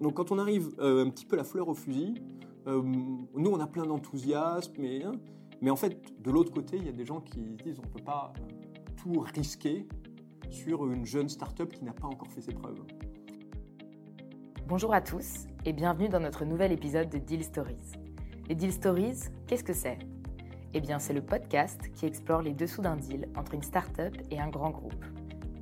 donc quand on arrive euh, un petit peu la fleur au fusil, euh, nous on a plein d'enthousiasme, mais, hein, mais en fait de l'autre côté il y a des gens qui disent on ne peut pas tout risquer sur une jeune start-up qui n'a pas encore fait ses preuves. Bonjour à tous et bienvenue dans notre nouvel épisode de Deal Stories. Les Deal Stories, qu'est-ce que c'est? Eh bien c'est le podcast qui explore les dessous d'un deal entre une start-up et un grand groupe.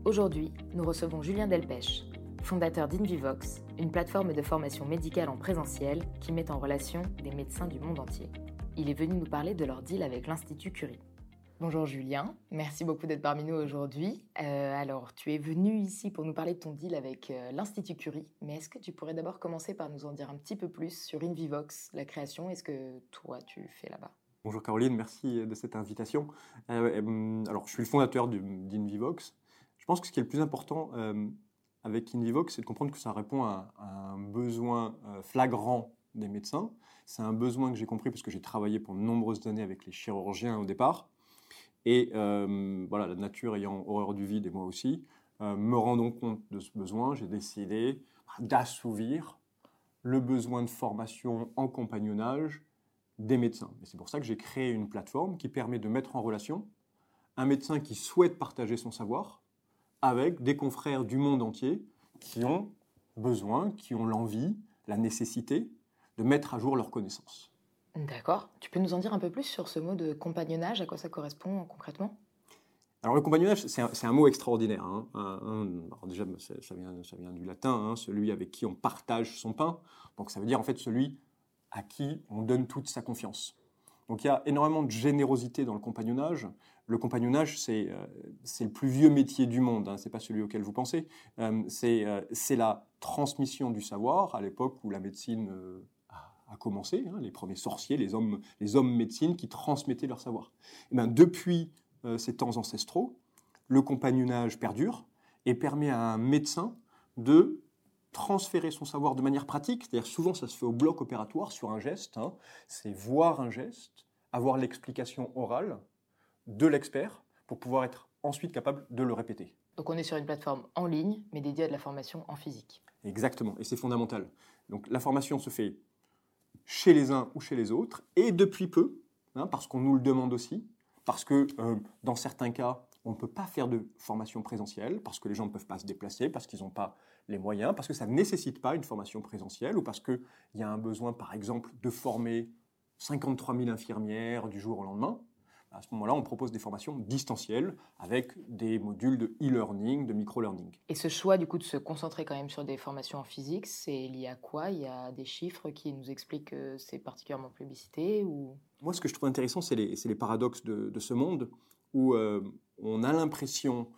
Aujourd'hui, nous recevons Julien Delpech, fondateur d'Invivox, une plateforme de formation médicale en présentiel qui met en relation des médecins du monde entier. Il est venu nous parler de leur deal avec l'Institut Curie. Bonjour Julien, merci beaucoup d'être parmi nous aujourd'hui. Euh, alors, tu es venu ici pour nous parler de ton deal avec euh, l'Institut Curie, mais est-ce que tu pourrais d'abord commencer par nous en dire un petit peu plus sur Invivox, la création, est-ce que toi tu fais là-bas? Bonjour Caroline, merci de cette invitation. Euh, alors, je suis le fondateur d'Invivox. Je pense que ce qui est le plus important avec Invivox, c'est de comprendre que ça répond à, un besoin euh, flagrant des médecins. C'est un besoin que j'ai compris parce que j'ai travaillé pendant de nombreuses années avec les chirurgiens au départ. Et euh, voilà, la nature ayant horreur du vide et moi aussi, euh, me rendant compte de ce besoin, j'ai décidé d'assouvir le besoin de formation en compagnonnage des médecins. Et c'est pour ça que j'ai créé une plateforme qui permet de mettre en relation un médecin qui souhaite partager son savoir avec des confrères du monde entier qui ont besoin, qui ont l'envie, la nécessité de mettre à jour leurs connaissances. D'accord. Tu peux nous en dire un peu plus sur ce mot de compagnonnage, à quoi ça correspond concrètement? Alors le compagnonnage, c'est un, mot extraordinaire. Hein. déjà, ça vient, ça vient du latin, hein, celui avec qui on partage son pain. Donc ça veut dire en fait celui à qui on donne toute sa confiance. Donc il y a énormément de générosité dans le compagnonnage. Le compagnonnage, c'est euh, le plus vieux métier du monde, hein, ce n'est pas celui auquel vous pensez. Euh, euh, c'est la transmission du savoir à l'époque où la médecine a, commencé, hein, les premiers sorciers, les hommes, les hommes médecine qui transmettaient leur savoir. Et eh ben, depuis ces temps ancestraux, le compagnonnage perdure et permet à un médecin de transférer son savoir de manière pratique, c'est-à-dire souvent ça se fait au bloc opératoire sur un geste, hein. c'est voir un geste, avoir l'explication orale de l'expert pour pouvoir être ensuite capable de le répéter. Donc on est sur une plateforme en ligne, mais dédiée à de la formation en physique. Exactement, et c'est fondamental. Donc la formation se fait chez les uns ou chez les autres, et depuis peu, hein, parce qu'on nous le demande aussi, parce que euh, dans certains cas, on ne peut pas faire de formation présentielle, parce que les gens ne peuvent pas se déplacer, parce qu'ils n'ont pas les moyens, parce que ça ne nécessite pas une formation présentielle, ou parce qu'il y a un besoin, par exemple, de former 53 000 infirmières du jour au lendemain. À ce moment-là, on propose des formations distancielles avec des modules de e-learning, de micro-learning. Et ce choix du coup de se concentrer quand même sur des formations en physique, c'est lié à quoi? Il y a des chiffres qui nous expliquent que c'est particulièrement publicité ou... Moi, ce que je trouve intéressant, c'est les, les, paradoxes de, de, ce monde où euh, on a l'impression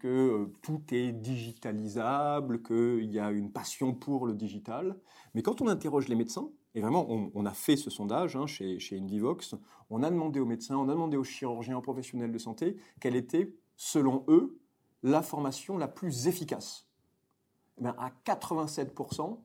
que euh, tout est digitalisable, qu'il y a une passion pour le digital. Mais quand on interroge les médecins, et vraiment on, a fait ce sondage hein, chez, chez on a demandé aux médecins, on a demandé aux chirurgiens, aux professionnels de santé, quelle était, selon eux, la formation la plus efficace. Eh à 87%,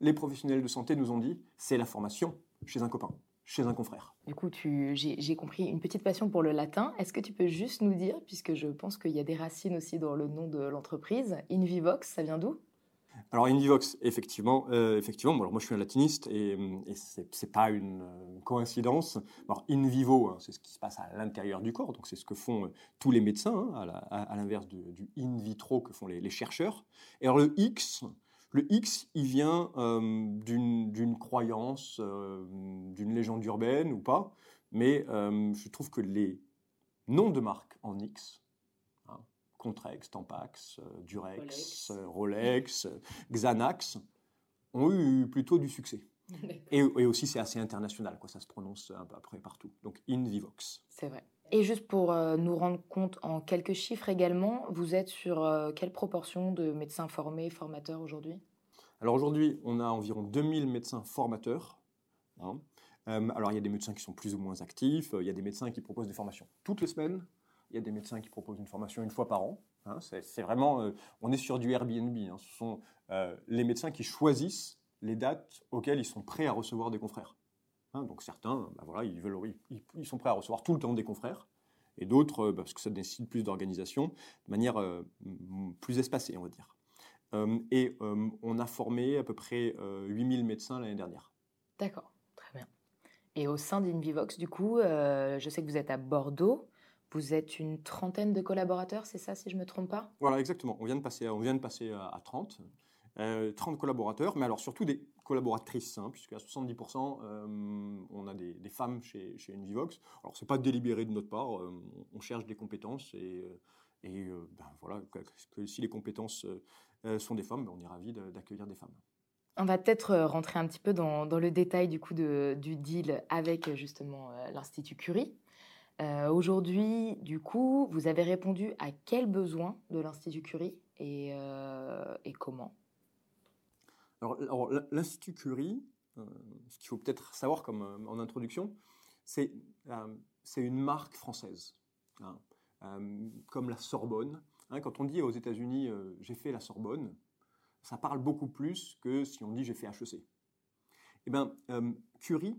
les professionnels de santé nous ont dit, c'est la formation chez un copain chez un confrère. Du coup, j'ai compris une petite passion pour le latin. Est-ce que tu peux juste nous dire, puisque je pense qu'il y a des racines aussi dans le nom de l'entreprise, Invivox, ça vient d'où? Alors Invivox, effectivement, euh, effectivement. alors moi je suis un latiniste et, et c'est pas une coïncidence. Alors in vivo, hein, c'est ce qui se passe à l'intérieur du corps, donc c'est ce que font euh, tous les médecins, hein, à l'inverse du in vitro que font les, chercheurs. Et alors le X, le X, il vient euh, d'une croyance, euh, d'une légende urbaine ou pas, mais euh, je trouve que les noms de marques en X, Contrex, Tampax, Durex, Rolex, Xanax, ont eu plutôt du succès. Et, aussi, c'est assez international, quoi, ça se prononce un peu après partout. Donc, Invivox. C'est vrai. Et juste pour euh, nous rendre compte en quelques chiffres également, vous êtes sur euh, quelle proportion de médecins formés, formateurs aujourd'hui? Alors aujourd'hui, on a environ 2000 médecins formateurs. Hein. Euh, alors il y a des médecins qui sont plus ou moins actifs, il y a des médecins qui proposent des formations toutes les semaines, il y a des médecins qui proposent une formation une fois par an. Hein. C'est vraiment, on est sur du Airbnb. Hein. Ce sont les médecins qui choisissent les dates auxquelles ils sont prêts à recevoir des confrères. Hein, donc certains, bah voilà, ils, veulent, ils, sont prêts à recevoir tout le temps des confrères, et d'autres, euh, parce que ça nécessite plus d'organisation, de manière euh, plus espacée, on va dire. et on a formé à peu près 8000 médecins l'année dernière. D'accord, très bien. Et au sein d'Invivox, du coup, je sais que vous êtes à Bordeaux. Vous êtes une trentaine de collaborateurs, c'est ça, si je ne me trompe pas? Voilà, exactement. On vient de passer, on vient de passer à 30. 30 collaborateurs, mais alors surtout des collaboratrices, hein, puisque à 70%, on a des, femmes chez, chez Envivox. Alors, ce n'est pas délibéré de notre part, on cherche des compétences et, et ben, voilà, que, si les compétences sont des femmes, ben, on est ravis d'accueillir des femmes. On va peut-être rentrer un petit peu dans, dans le détail du coup de, du deal avec justement l'Institut Curie. Euh, aujourd'hui, du coup, vous avez répondu à quels besoins de l'Institut Curie et, euh, comment? Alors, l'Institut Curie, euh, ce qu'il faut peut-être savoir comme en introduction, c'est une marque française, hein. comme la Sorbonne. Hein. quand on dit aux États-Unis j'ai fait la Sorbonne, ça parle beaucoup plus que si on dit j'ai fait HEC. Eh bien, Curie,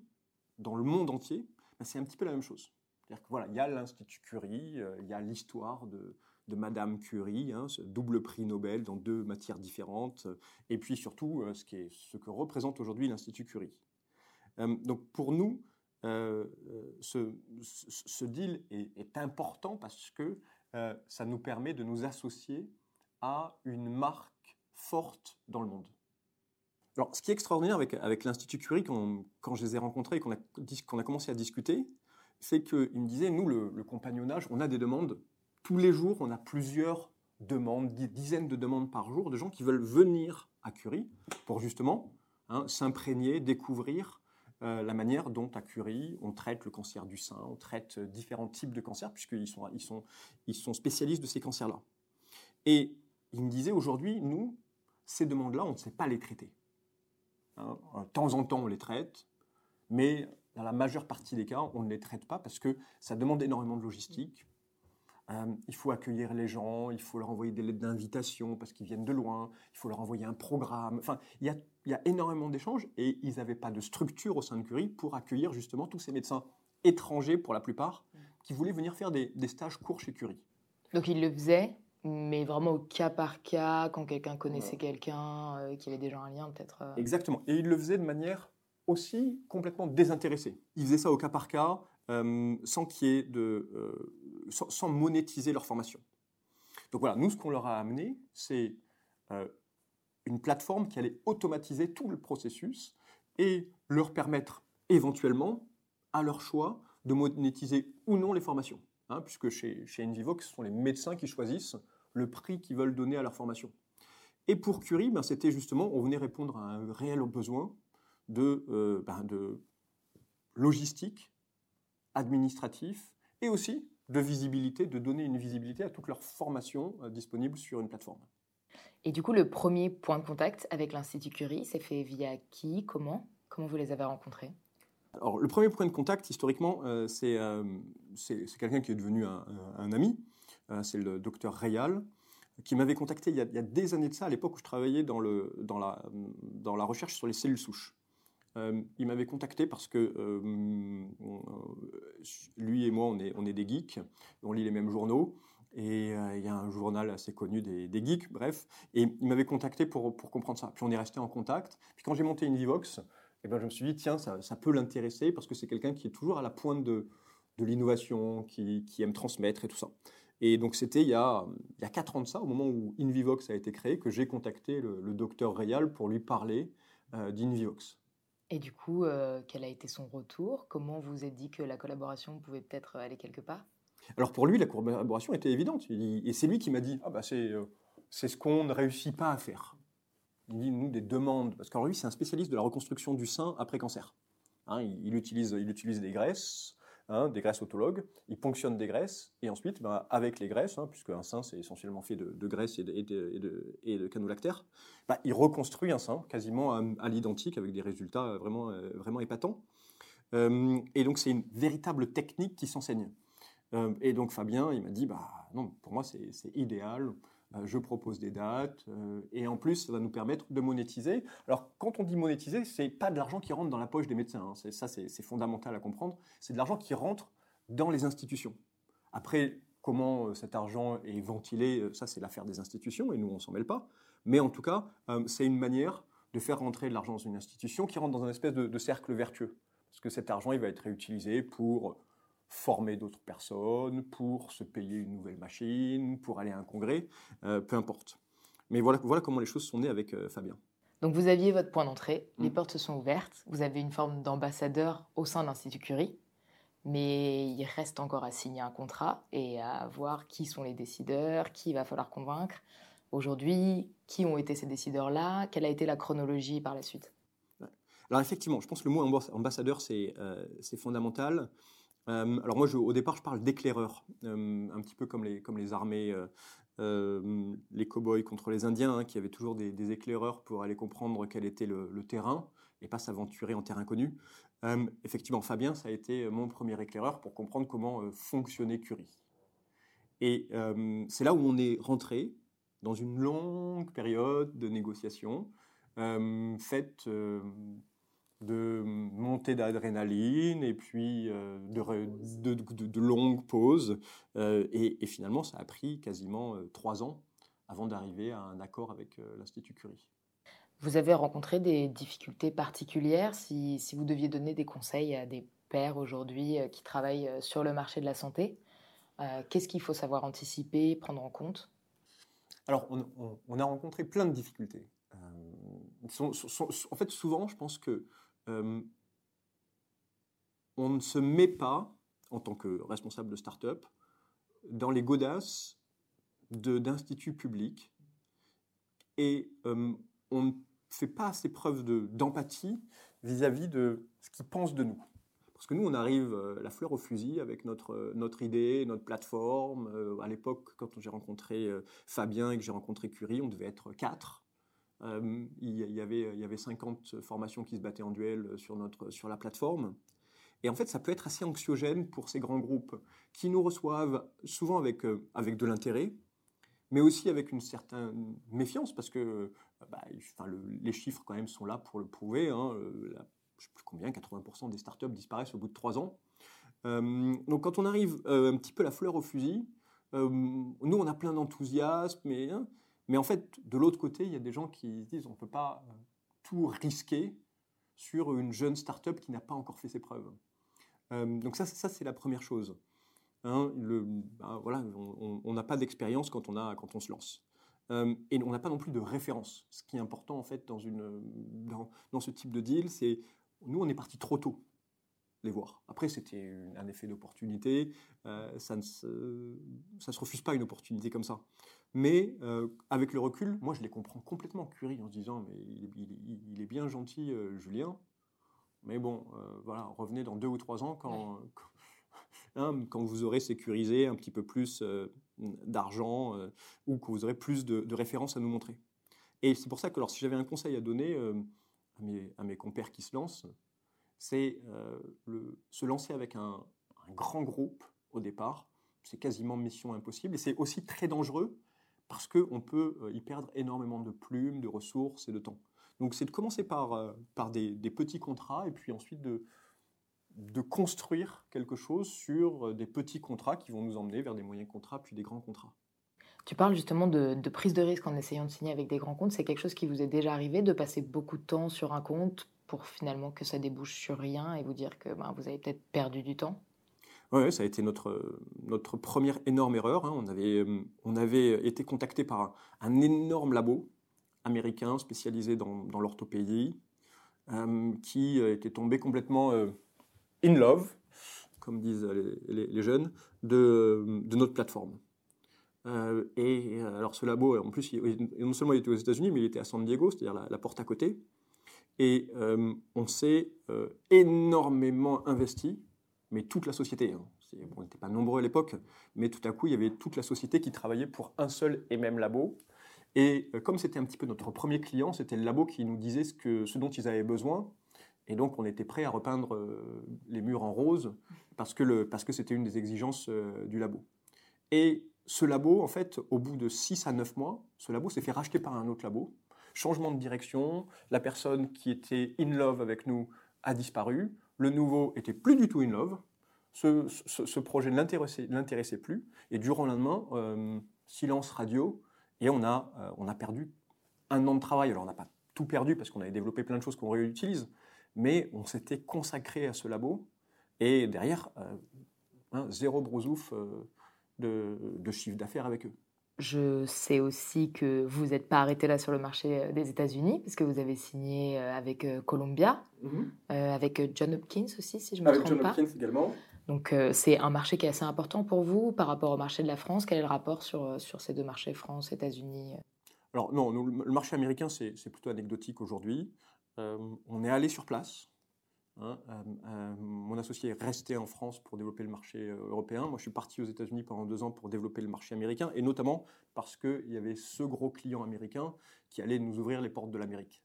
dans le monde entier, ben, c'est un petit peu la même chose voilà, il y a l'Institut Curie, euh, il y a l'histoire de, Madame Curie, hein, ce double prix Nobel dans deux matières différentes, et puis surtout euh, ce, que représente aujourd'hui l'Institut Curie. Euh, donc pour nous, ce, deal est, important parce que ça nous permet de nous associer à une marque forte dans le monde. Alors, ce qui est extraordinaire avec, l'Institut Curie, quand, je les ai rencontrés et qu'on a commencé à discuter, c'est qu'il me disait, nous, le, compagnonnage, on a des demandes. Tous les jours, on a plusieurs demandes, dizaines de demandes par jour de gens qui veulent venir à Curie pour justement hein, s'imprégner, découvrir euh, la manière dont à Curie on traite le cancer du sein, on traite différents types de cancers, puisqu'ils sont, ils sont, ils sont spécialistes de ces cancers-là. Et il me disait, aujourd'hui, nous, ces demandes-là, on ne sait pas les traiter. Hein, de temps en temps, on les traite, mais dans la majeure partie des cas, on ne les traite pas parce que ça demande énormément de logistique. Euh, il faut accueillir les gens, il faut leur envoyer des lettres d'invitation parce qu'ils viennent de loin, il faut leur envoyer un programme. Enfin, il y a, énormément d'échanges et ils n'avaient pas de structure au sein de Curie pour accueillir justement tous ces médecins étrangers pour la plupart qui voulaient venir faire des, stages courts chez Curie. Donc ils le faisaient, mais vraiment au cas par cas, quand quelqu'un connaissait quelqu'un, euh, qui avait déjà un lien peut-être. Euh. Exactement. Et ils le faisaient de manière aussi complètement désintéressés. Ils faisaient ça au cas par cas, euh, sans euh, sans, monétiser leur formation. Donc voilà, nous ce qu'on leur a amené, c'est euh, une plateforme qui allait automatiser tout le processus et leur permettre éventuellement, à leur choix, de monétiser ou non les formations. Hein, puisque chez, chez ce sont les médecins qui choisissent le prix qu'ils veulent donner à leur formation. Et pour Curie, ben, c'était justement, on venait répondre à un réel besoin de, euh, ben, de logistique, administratif et aussi de visibilité, de donner une visibilité à toute leur formation euh, disponible sur une plateforme. Et du coup, le premier point de contact avec l'Institut Curie, c'est fait via qui Comment Comment vous les avez rencontrés? Alors, le premier point de contact, historiquement, euh, c'est quelqu'un qui est devenu un, ami. c'est le docteur Rayal, qui m'avait contacté il y, a, il y, a, des années de ça, à l'époque où je travaillais dans, le, dans, la, dans la recherche sur les cellules souches. Euh, il m'avait contacté parce que euh, lui et moi, on est, des geeks, on lit les mêmes journaux. Et euh, il y a un journal assez connu des, geeks, bref. Et il m'avait contacté pour, comprendre ça. Puis on est resté en contact. Puis quand j'ai monté Invivox, eh ben, je me suis dit, tiens, ça, peut l'intéresser parce que c'est quelqu'un qui est toujours à la pointe de, l'innovation, qui, aime transmettre et tout ça. Et donc c'était il, y a, il y a 4 ans de ça, au moment où Invivox a été créé, que j'ai contacté le, docteur Réal pour lui parler d'Invivox. Et du coup, euh, quel a été son retour? Comment vous êtes dit que la collaboration pouvait peut-être aller quelque part? Alors pour lui, la collaboration était évidente. et c'est lui qui m'a dit ah bah euh, c'est ce qu'on ne réussit pas à faire. Il dit nous des demandes parce qu'en lui c'est un spécialiste de la reconstruction du sein après cancer. Hein, il, utilise il utilise des graisses, Hein, des graisses autologues, il ponctionne des graisses, et ensuite, ben, avec les graisses, hein, puisque un sein c'est essentiellement fait de, graisses et de, et de, canulactères, ben, il reconstruit un sein quasiment à, l'identique avec des résultats vraiment, euh, vraiment épatants. Euh, et donc c'est une véritable technique qui s'enseigne. Euh, et donc Fabien, il m'a dit, bah non, pour moi c'est idéal. Euh, je propose des dates, euh, et en plus, ça va nous permettre de monétiser. Alors, quand on dit monétiser, c'est pas de l'argent qui rentre dans la poche des médecins. Hein. Ça, c'est fondamental à comprendre. C'est de l'argent qui rentre dans les institutions. Après, comment cet argent est ventilé, ça c'est l'affaire des institutions et nous on s'en mêle pas. Mais en tout cas, c'est une manière de faire rentrer de l'argent dans une institution qui rentre dans un espèce de, de cercle vertueux. Parce que cet argent, il va être réutilisé pour former d'autres personnes, pour se payer une nouvelle machine, pour aller à un congrès, euh, peu importe. Mais voilà, voilà comment les choses sont nées avec euh, Fabien. Donc vous aviez votre point d'entrée, les mm. portes se sont ouvertes, vous avez une forme d'ambassadeur au sein de l'Institut Curie, mais il reste encore à signer un contrat et à voir qui sont les décideurs, qui va falloir convaincre. Aujourd'hui, qui ont été ces décideurs-là? Quelle a été la chronologie par la suite? Alors effectivement, je pense que le mot ambassadeur, c'est euh, fondamental. Euh, alors moi, au départ, je parle d'éclaireurs, euh, un petit peu comme les, comme les armées, euh, les cow-boys contre les Indiens, hein, qui avaient toujours des, éclaireurs pour aller comprendre quel était le, terrain et pas s'aventurer en terrain connu. effectivement, Fabien, ça a été mon premier éclaireur pour comprendre comment fonctionnait Curie. Et c'est là où on est rentré dans une longue période de négociations faite de montée d'adrénaline et puis euh, de, de, longues pauses. Euh, et, finalement, ça a pris quasiment euh, trois ans avant d'arriver à un accord avec l'Institut Curie. Vous avez rencontré des difficultés particulières si, si, vous deviez donner des conseils à des pères aujourd'hui qui travaillent sur le marché de la santé Qu'est-ce qu'il faut savoir anticiper, prendre en compte? Alors, on, on, a rencontré plein de difficultés. en fait, souvent, je pense que euh, on ne se met pas, en tant que responsable de start-up, dans les godasses d'instituts publics et euh, on ne fait pas assez preuve d'empathie vis-à-vis de ce qu'ils pensent de nous. Parce que nous, on arrive euh, la fleur au fusil avec notre, notre idée, notre plateforme. à l'époque, quand j'ai rencontré Fabien et que j'ai rencontré Curie, on devait être quatre. Euh, il, y avait, il y avait 50 formations qui se battaient en duel sur, notre, sur la plateforme. Et en fait, ça peut être assez anxiogène pour ces grands groupes qui nous reçoivent souvent avec, euh, avec de l'intérêt, mais aussi avec une certaine méfiance, parce que euh, bah, les chiffres quand même sont là pour le prouver. Hein, je ne sais plus combien, 80% des startups disparaissent au bout de trois ans. donc quand on arrive un petit peu la fleur au fusil, nous on a plein d'enthousiasme, mais hein, mais en fait, de l'autre côté, il y a des gens qui disent on ne peut pas euh, tout risquer sur une jeune start-up qui n'a pas encore fait ses preuves. Euh, donc ça, ça c'est la première chose. Hein, ben voilà, on n'a pas d'expérience quand, on se lance. Euh, et on n'a pas non plus de référence. Ce qui est important en fait dans, ce type de deal, c'est nous on est parti trop tôt les voir. Après, c'était un effet d'opportunité. ça ne se, se refuse pas une opportunité comme ça. Mais euh, avec le recul, moi je les comprends complètement, Curie, en se disant mais il, est bien gentil, euh, Julien. Mais bon, euh, voilà, revenez dans deux ou trois ans quand, hein, quand, vous aurez sécurisé un petit peu plus d'argent ou que vous aurez plus de, références à nous montrer. Et c'est pour ça que alors, si j'avais un conseil à donner à mes, à, mes, compères qui se lancent, c'est se lancer avec un, un grand groupe au départ. C'est quasiment mission impossible et c'est aussi très dangereux parce qu'on peut euh, y perdre énormément de plumes, de ressources et de temps. Donc c'est de commencer par, euh, des, petits contrats et puis ensuite de, construire quelque chose sur euh, des petits contrats qui vont nous emmener vers des moyens contrats puis des grands contrats. Tu parles justement de, de, prise de risque en essayant de signer avec des grands comptes. C'est quelque chose qui vous est déjà arrivé de passer beaucoup de temps sur un compte pour finalement que ça débouche sur rien et vous dire que ben, vous avez peut-être perdu du temps? Oui, ça a été notre, notre première énorme erreur. Hein. On, avait, euh, on avait été contacté par un, énorme labo américain spécialisé dans, dans l'orthopédie euh, qui était tombé complètement euh, in love, comme disent les, jeunes, de, de, notre plateforme. et alors ce labo, en plus, non seulement il était aux États-Unis, mais il était à San Diego, c'est-à-dire la, la, porte à côté. Et on s'est énormément investi mais toute la société. Hein. on n'était pas nombreux à l'époque, mais tout à coup, il y avait toute la société qui travaillait pour un seul et même labo. Et euh, comme c'était un petit peu notre premier client, c'était le labo qui nous disait ce, dont ils avaient besoin. Et donc, on était prêt à repeindre euh, les murs en rose parce que, parce que c'était une des exigences euh, du labo. Et ce labo, en fait, au bout de 6 à 9 mois, ce labo s'est fait racheter par un autre labo. Changement de direction, la personne qui était in love avec nous a disparu. Le nouveau était plus du tout in love. ce, projet ne l'intéressait plus. Et du jour au lendemain, euh, silence radio, et on a, euh, on a perdu un an de travail. Alors on n'a pas tout perdu parce qu'on avait développé plein de choses qu'on réutilise, mais on s'était consacré à ce labo. Et derrière, hein, zéro brosouf de, de chiffre d'affaires avec eux. Je sais aussi que vous n'êtes pas arrêté là sur le marché euh, des États-Unis, parce que vous avez signé euh, avec euh, Columbia, mhm. avec John Hopkins aussi, si je ne me trompe pas. Avec John Hopkins également. Donc c'est un marché qui est assez important pour vous par rapport au marché de la France. Quel est le rapport sur, sur ces deux marchés, France, États-Unis Alors non, le marché américain, c'est plutôt anecdotique aujourd'hui. on est allé sur place, Hein, euh, euh, mon associé est resté en France pour développer le marché euh, européen. Moi, je suis parti aux États-Unis pendant deux ans pour développer le marché américain, et notamment parce qu'il y avait ce gros client américain qui allait nous ouvrir les portes de l'Amérique.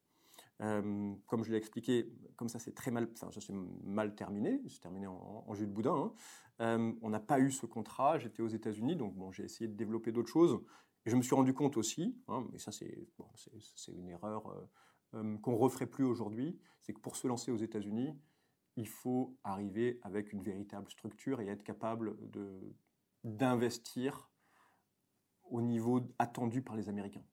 comme je l'ai expliqué, comme ça c'est très mal, enfin ça s'est mal terminé, c'est terminé en, jus de boudin. Hein. on n'a pas eu ce contrat. J'étais aux États-Unis, donc bon, j'ai essayé de développer d'autres choses. Et je me suis rendu compte aussi, hein, mais ça c'est une erreur euh, qu'on ne referait plus aujourd'hui, c'est que pour se lancer aux États-Unis, il faut arriver avec une véritable structure et être capable d'investir au niveau attendu par les Américains.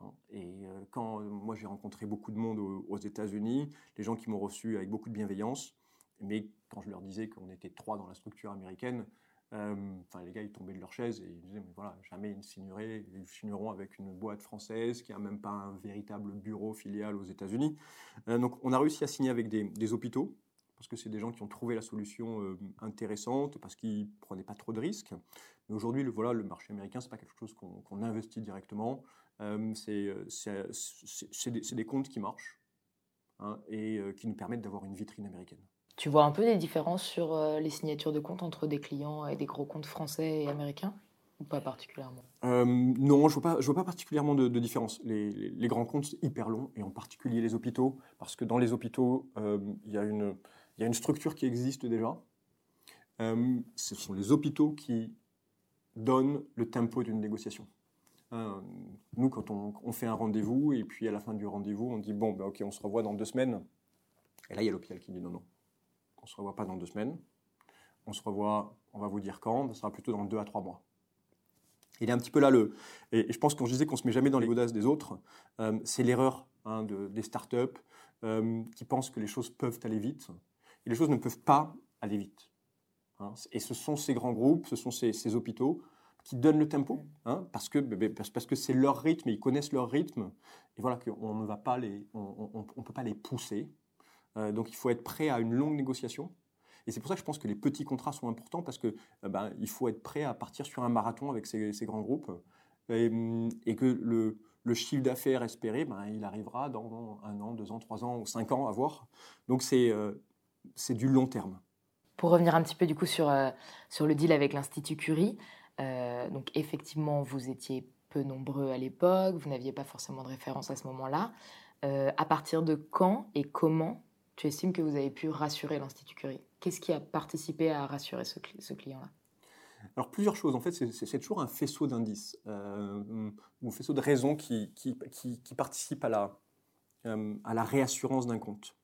Hein, et euh, quand moi j'ai rencontré beaucoup de monde aux, États-Unis, les gens qui m'ont reçu avec beaucoup de bienveillance, mais quand je leur disais qu'on était trois dans la structure américaine, euh, enfin, les gars, ils tombaient de leur chaise et ils disaient, mais voilà, jamais ils ne signeraient, signeront avec une boîte française qui n'a même pas un véritable bureau filial aux États-Unis. Euh, donc, on a réussi à signer avec des, hôpitaux, parce que c'est des gens qui ont trouvé la solution euh, intéressante, parce qu'ils ne prenaient pas trop de risques. Mais aujourd'hui, le, voilà, le marché américain, ce n'est pas quelque chose qu'on investit directement. c'est des, des, comptes qui marchent hein, et qui nous permettent d'avoir une vitrine américaine. Tu vois un peu des différences sur euh, les signatures de comptes entre des clients et des gros comptes français et américains Ou pas particulièrement? Euh, Non, je ne vois, vois pas particulièrement de, différence. Les, grands comptes, c'est hyper long, et en particulier les hôpitaux, parce que dans les hôpitaux, euh, il y, a une, y a une structure qui existe déjà. ce sont les hôpitaux qui donnent le tempo d'une négociation. nous, quand on, fait un rendez-vous, et puis à la fin du rendez-vous, on dit, bon, ben, ok, on se revoit dans deux semaines. Et là, il y a l'hôpital qui dit non, non on ne se revoit pas dans deux semaines. On se revoit, on va vous dire quand, ça sera plutôt dans deux à trois mois. Il est un petit peu là le. Et je pense qu'on disait qu'on ne se met jamais dans les godasses des autres, euh, c'est l'erreur hein, des startups euh, qui pensent que les choses peuvent aller vite. Et les choses ne peuvent pas aller vite. Hein. Et ce sont ces grands groupes, ce sont ces, hôpitaux qui donnent le tempo, hein, parce que parce que c'est leur rythme, ils connaissent leur rythme, et voilà qu'on ne va pas les, peut pas les pousser, donc il faut être prêt à une longue négociation. Et c'est pour ça que je pense que les petits contrats sont importants parce que euh, ben, il faut être prêt à partir sur un marathon avec ces, grands groupes et, que le, chiffre d'affaires espéré, ben, il arrivera dans un an, deux ans, trois ans ou cinq ans à voir. Donc c'est euh, c'est du long terme. Pour revenir un petit peu du coup sur, sur le deal avec l'Institut Curie, donc effectivement vous étiez peu nombreux à l'époque, vous n'aviez pas forcément de référence à ce moment-là. à partir de quand et comment tu estimes que vous avez pu rassurer l'Institut Curie? Qu'est-ce qui a participé à rassurer ce, client-là? Alors plusieurs choses, en fait c'est toujours un faisceau d'indices, euh, un faisceau de raisons qui, qui, qui, participent à la, euh, à la réassurance d'un compte.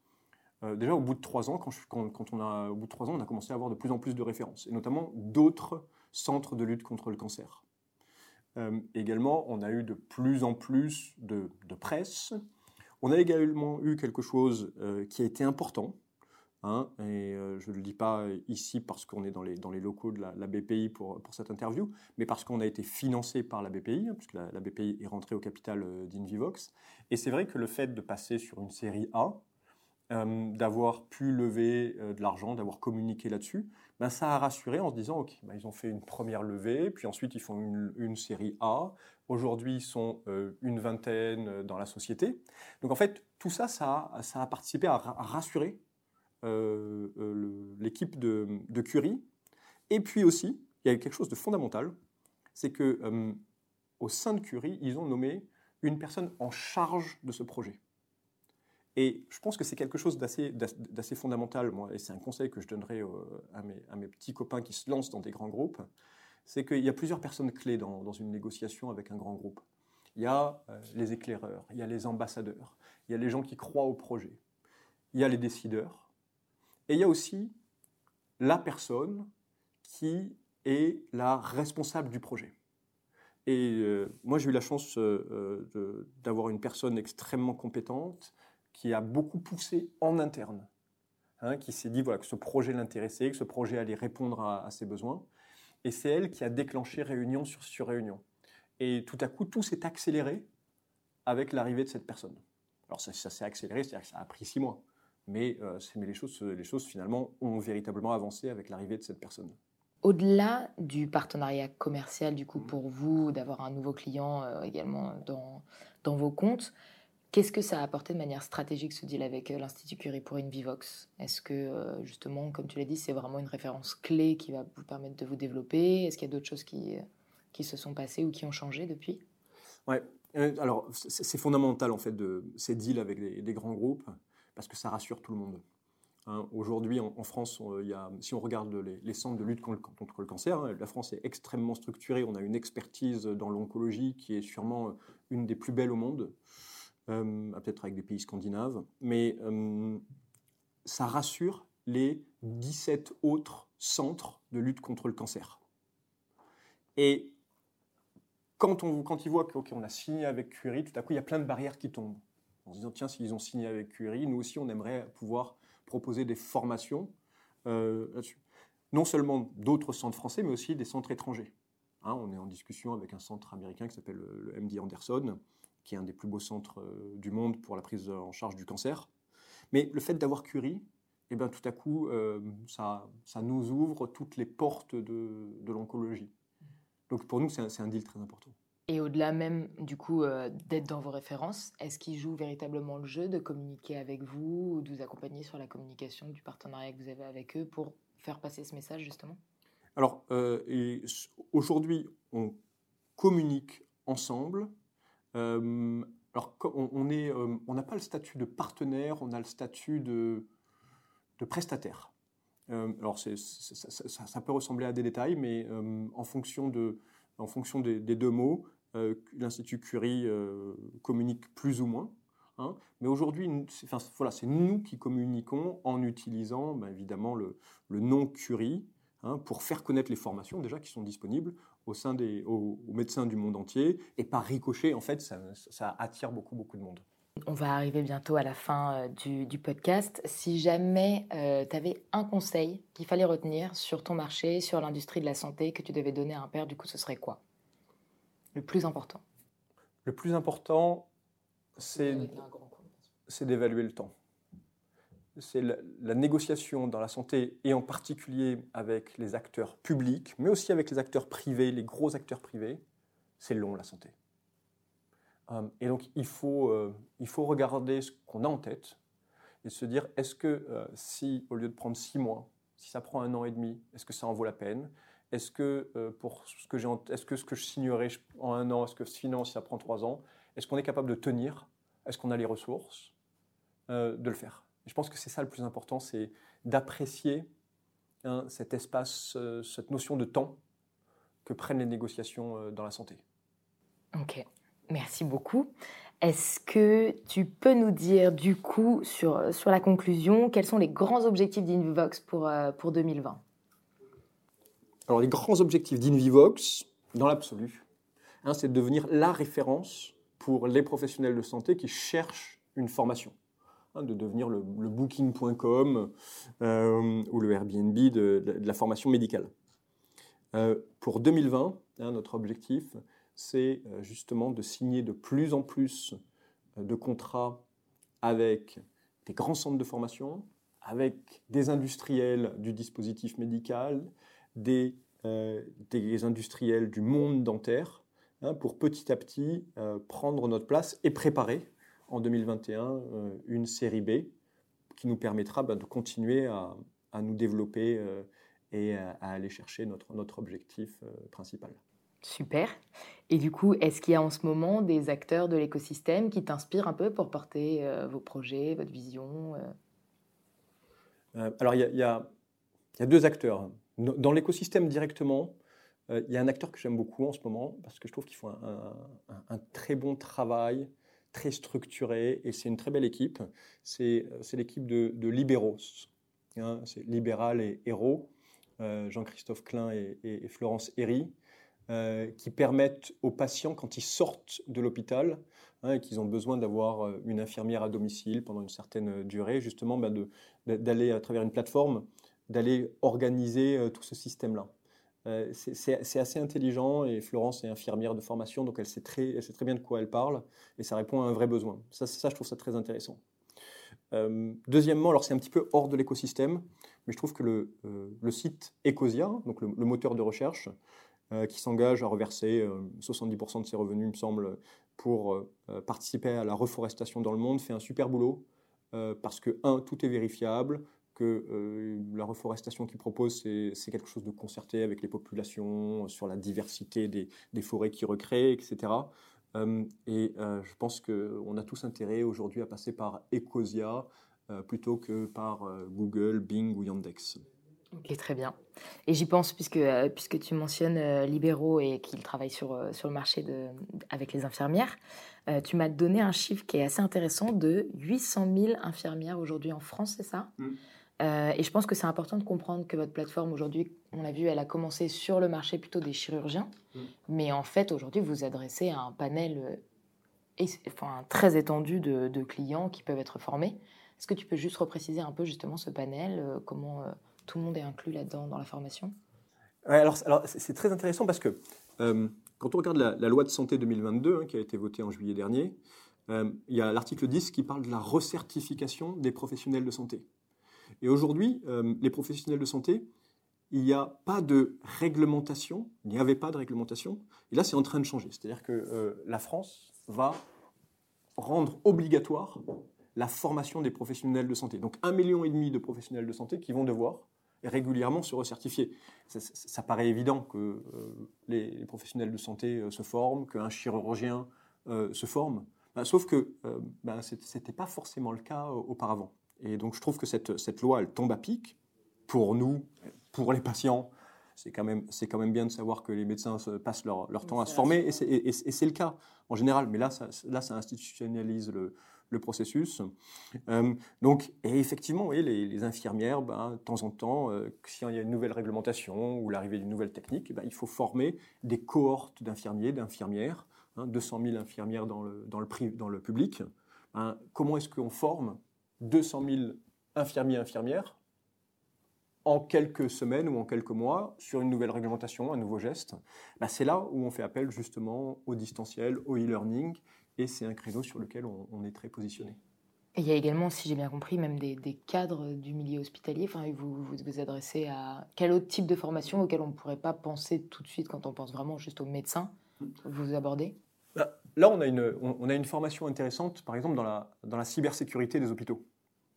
Euh, déjà au bout de trois ans, quand, on a, au bout de trois ans, on a commencé à avoir de plus en plus de références, et notamment d'autres centres de lutte contre le cancer. également, on a eu de plus en plus de presse, on a également eu quelque chose euh, qui a été important, hein, et euh, je ne le dis pas ici parce qu'on est dans les, dans les locaux de la, BPI pour, pour, cette interview, mais parce qu'on a été financé par la BPI, hein, puisque la, BPI est rentrée au capital euh, d'Invivox. Et c'est vrai que le fait de passer sur une série A, d'avoir pu lever de l'argent, d'avoir communiqué là-dessus, ben, ça a rassuré en se disant, OK, ben, ils ont fait une première levée, puis ensuite ils font une, série A, Aujourd'hui, ils sont euh, une vingtaine euh, dans la société. Donc en fait, tout ça, ça a, participé à, rassurer euh, l'équipe de, Curie. Et puis aussi, il y a quelque chose de fondamental, c'est que au sein de Curie, ils ont nommé une personne en charge de ce projet. Et je pense que c'est quelque chose d'assez fondamental, moi, et c'est un conseil que je donnerais à, mes, petits copains qui se lancent dans des grands groupes c'est qu'il y a plusieurs personnes clés dans, une négociation avec un grand groupe. Il y a euh, les éclaireurs, il y a les ambassadeurs, il y a les gens qui croient au projet, il y a les décideurs, et il y a aussi la personne qui est la responsable du projet. Et euh, moi, j'ai eu la chance euh, d'avoir une personne extrêmement compétente qui a beaucoup poussé en interne, hein, qui s'est dit voilà, que ce projet l'intéressait, que ce projet allait répondre à, ses besoins. Et c'est elle qui a déclenché réunion sur, sur réunion. Et tout à coup, tout s'est accéléré avec l'arrivée de cette personne. Alors ça, s'est accéléré, c'est-à-dire que ça a pris six mois. Mais, euh, mais les, choses, les choses, finalement, ont véritablement avancé avec l'arrivée de cette personne. Au-delà du partenariat commercial, du coup, pour vous, d'avoir un nouveau client euh, également dans, dans vos comptes, qu'est-ce que ça a apporté de manière stratégique ce deal avec euh, l'Institut Curie pour Invivox? Est-ce que, justement, comme tu l'as dit, c'est vraiment une référence clé qui va vous permettre de vous développer? Est-ce qu'il y a d'autres choses qui, qui se sont passées ou qui ont changé depuis? Ouais, euh, alors, c'est fondamental en fait ces deals avec des, grands groupes parce que ça rassure tout le monde. Hein, aujourd'hui, en, France, il y a, si on regarde les, centres de lutte contre, le cancer, hein, la France est extrêmement structurée. On a une expertise dans l'oncologie qui est sûrement une des plus belles au monde, euh, peut-être avec des pays scandinaves. Mais euh, ça rassure les 17 autres centres de lutte contre le cancer. Et quand ils voient qu'on a signé avec Curie, tout à coup, il y a plein de barrières qui tombent. En se disant, tiens, s'ils ont signé avec Curie, nous aussi, on aimerait pouvoir proposer des formations euh, là-dessus. Non seulement d'autres centres français, mais aussi des centres étrangers. Hein, on est en discussion avec un centre américain qui s'appelle le MD Anderson, qui est un des plus beaux centres euh, du monde pour la prise en charge du cancer. Mais le fait d'avoir Curie, eh bien, tout à coup, euh, ça, ça, nous ouvre toutes les portes de, de l'oncologie. Donc pour nous, c'est un, un, deal très important. Et au-delà même, du coup, euh, d'être dans vos références, est-ce qu'ils jouent véritablement le jeu de communiquer avec vous ou de vous accompagner sur la communication du partenariat que vous avez avec eux pour faire passer ce message, justement? Alors, euh, aujourd'hui, on communique ensemble. Euh, alors, on n'a on n'a pas le statut de partenaire, on a le statut de, prestataire. Euh, alors ça, peut ressembler à des détails, mais euh, en fonction, des, deux mots, euh, l'Institut Curie communique plus ou moins. Hein. mais aujourd'hui, c'est nous qui communiquons en utilisant bah, évidemment le, le, nom Curie hein, pour faire connaître les formations déjà qui sont disponibles au sein des, aux, médecins du monde entier. Et par ricochet, en fait, ça, ça attire beaucoup, beaucoup de monde. On va arriver bientôt à la fin euh, du, podcast. Si jamais euh, tu avais un conseil qu'il fallait retenir sur ton marché, sur l'industrie de la santé, que tu devais donner à un père, du coup, ce serait quoi? Le plus important Le plus important, c'est d'évaluer le temps. C'est la, négociation dans la santé, et en particulier avec les acteurs publics, mais aussi avec les acteurs privés, les gros acteurs privés. C'est long, la santé. Euh, et donc, il faut, euh, il faut regarder ce qu'on a en tête et se dire est-ce que euh, si, au lieu de prendre six mois, si ça prend un an et demi, est-ce que ça en vaut la peine? Est-ce que, pour ce que, j'ai est-ce que ce que je signerai en un an, est-ce que sinon, si ça prend trois ans, est-ce qu'on est capable de tenir? Est-ce qu'on a les ressources? De le faire Je pense que c'est ça le plus important, c'est d'apprécier hein, cet espace, cette notion de temps que prennent les négociations dans la santé. Ok. Merci beaucoup. Est-ce que tu peux nous dire du coup sur, sur la conclusion, quels sont les grands objectifs d'Invivox pour, euh, pour 2020 Alors les grands objectifs d'Invivox, dans l'absolu, hein, c'est de devenir la référence pour les professionnels de santé qui cherchent une formation. Hein, de devenir le, booking.com euh, ou le Airbnb de, la formation médicale. Euh, pour 2020, hein, notre objectif, c'est euh, justement de signer de plus en plus de contrats avec des grands centres de formation, avec des industriels du dispositif médical, des, industriels du monde dentaire, hein, pour petit à petit prendre notre place et préparer en 2021 une série B qui nous permettra bah, de continuer à, nous développer et à, aller chercher notre, notre objectif principal. Super. Et du coup, est-ce qu'il y a en ce moment des acteurs de l'écosystème qui t'inspirent un peu pour porter euh, vos projets, votre vision euh? Euh, Alors, il y, a, deux acteurs. Dans l'écosystème directement, il y a un acteur que j'aime beaucoup en ce moment parce que je trouve qu'ils font un, très bon travail, très structuré et c'est une très belle équipe. C'est l'équipe de, de Liberos. hein, c'est Libéral et Héros, Jean-Christophe Klein et, Florence Herry, qui permettent aux patients, quand ils sortent de l'hôpital, hein, et qu'ils ont besoin d'avoir une infirmière à domicile pendant une certaine durée, justement bah, d'aller à travers une plateforme, d'aller organiser tout ce système-là. Euh, c'est assez intelligent et Florence est infirmière de formation, donc elle sait, très, bien de quoi elle parle et ça répond à un vrai besoin. Ça, je trouve ça très intéressant. Euh, deuxièmement, alors c'est un petit peu hors de l'écosystème, mais je trouve que le, euh, site Ecosia, donc le, moteur de recherche, qui s'engage à reverser 70% de ses revenus, il me semble, pour participer à la reforestation dans le monde, fait un super boulot parce que, un, tout est vérifiable, que euh, la reforestation qu'il propose, c'est quelque chose de concerté avec les populations, sur la diversité des, forêts qu'il recrée, etc. et euh, euh, je pense qu'on a tous intérêt aujourd'hui à passer par Ecosia plutôt que par Google, Bing ou Yandex. Ok, très bien. Et j'y pense, puisque, puisque tu mentionnes libéraux et qu'ils travaillent sur, sur le marché de, avec les infirmières, tu m'as donné un chiffre qui est assez intéressant de 800 000 infirmières aujourd'hui en France, c'est ça? Mmh. Euh, et je pense que c'est important de comprendre que votre plateforme aujourd'hui, on l'a vu, elle a commencé sur le marché plutôt des chirurgiens, mm. mais en fait aujourd'hui vous adressez à un panel euh, enfin, très étendu de, clients qui peuvent être formés. Est-ce que tu peux juste repréciser un peu justement ce panel, euh, comment tout le monde est inclus là-dedans dans la formation? Alors, alors c'est très intéressant parce que quand on regarde la, loi de santé 2022 hein, qui a été votée en juillet dernier, il y a l'article 10 qui parle de la recertification des professionnels de santé. Et aujourd'hui, euh, les professionnels de santé, il n'y a pas de réglementation, il n'y avait pas de réglementation, et là c'est en train de changer. C'est-à-dire que euh, la France va rendre obligatoire la formation des professionnels de santé. Donc un million et demi de professionnels de santé qui vont devoir régulièrement se recertifier. Ça, paraît évident que euh, les, professionnels de santé se forment, qu'un chirurgien se forme, bah, sauf que bah, ce n'était pas forcément le cas auparavant. Et donc je trouve que cette, cette loi, elle tombe à pic pour nous, pour les patients. C'est quand, même, c'est quand même bien de savoir que les médecins passent leur, leur temps à se former, et c'est, le cas en général, mais là, ça, là, ça institutionnalise le, le processus. Euh, donc, et effectivement, oui, les, les infirmières, ben, de temps en temps, euh, s'il y a une nouvelle réglementation ou l'arrivée d'une nouvelle technique, ben, il faut former des cohortes d'infirmiers, d'infirmières, hein, 200 000 infirmières dans le, dans le, dans le public. Hein, comment est-ce qu'on forme 200 000 infirmiers et infirmières en quelques semaines ou en quelques mois sur une nouvelle réglementation, un nouveau geste, bah, c'est là où on fait appel justement au distanciel, au e-learning, et c'est un créneau sur lequel on, est très positionné. il y a également, si j'ai bien compris, même des, cadres du milieu hospitalier. Enfin, vous, vous adressez à quel autre type de formation auquel on ne pourrait pas penser tout de suite quand on pense vraiment juste aux médecins Vous abordez? Là, on a, une, formation intéressante, par exemple, dans la, dans la cybersécurité des hôpitaux.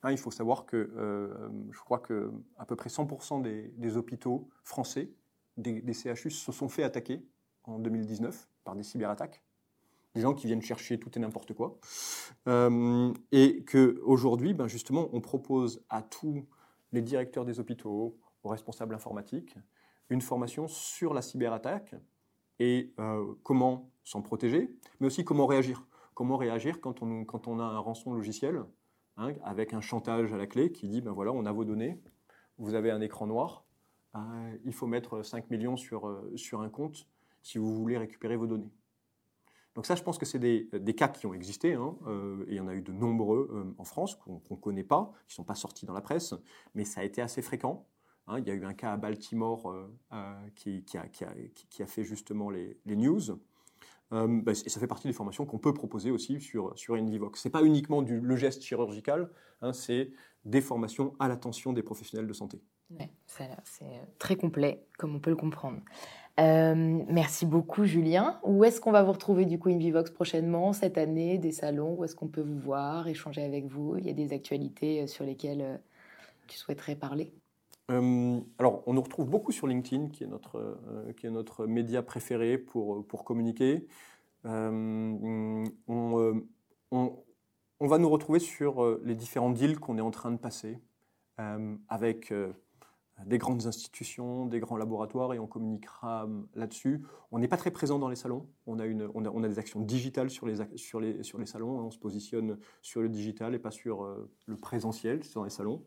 Hein, il faut savoir que euh, je crois que à peu près 100% des, hôpitaux français, des, CHU, se sont fait attaquer en 2019 par des cyberattaques. Des gens qui viennent chercher tout et n'importe quoi. Euh, et qu'aujourd'hui, ben justement, on propose à tous les directeurs des hôpitaux, aux responsables informatiques, une formation sur la cyberattaque et euh, comment s'en protéger, mais aussi comment réagir. Comment réagir quand on, a un rançon logiciel, hein, avec un chantage à la clé qui dit, ben voilà, on a vos données, vous avez un écran noir, euh, il faut mettre 5 millions sur, euh, sur un compte si vous voulez récupérer vos données. Donc ça, je pense que c'est des, cas qui ont existé, hein, et il y en a eu de nombreux en France qu'on ne connaît pas, qui ne sont pas sortis dans la presse, mais ça a été assez fréquent. Hein, il y a eu un cas à Baltimore euh, euh, qui, a, fait justement les, news. Euh, bah, et ça fait partie des formations qu'on peut proposer aussi sur, sur Invivox. Ce n'est pas uniquement du, le geste chirurgical, hein, c'est des formations à l'attention des professionnels de santé. c'est très complet, comme on peut le comprendre. merci beaucoup, Julien. Où est-ce qu'on va vous retrouver du coup Invivox prochainement, cette année, des salons? Où est-ce qu'on peut vous voir, échanger avec vous? Il y a des actualités sur lesquelles tu souhaiterais parler? Euh, alors, on nous retrouve beaucoup sur LinkedIn, qui est notre, euh, média préféré pour, pour communiquer. Euh, on, on, va nous retrouver sur les différents deals qu'on est en train de passer avec des grandes institutions, des grands laboratoires et on communiquera hum, là-dessus. On n'est pas très présent dans les salons. On a, une, on a, des actions digitales sur les, sur, les, sur les salons. On se positionne sur le digital et pas sur euh, le présentiel sur les salons.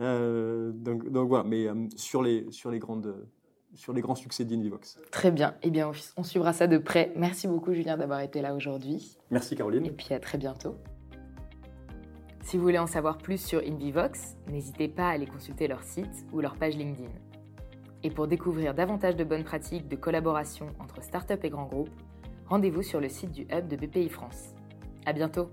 Euh, donc, donc, voilà, mais hum, sur, les, sur, les grandes, sur les grands succès d'Invivox. Très bien. Eh bien, on suivra ça de près. Merci beaucoup, Julien, d'avoir été là aujourd'hui. Merci, Caroline. Et puis à très bientôt. Si vous voulez en savoir plus sur Invivox, n'hésitez pas à aller consulter leur site ou leur page LinkedIn. Et pour découvrir davantage de bonnes pratiques de collaboration entre startups et grands groupes, rendez-vous sur le site du Hub de BPI France. À bientôt!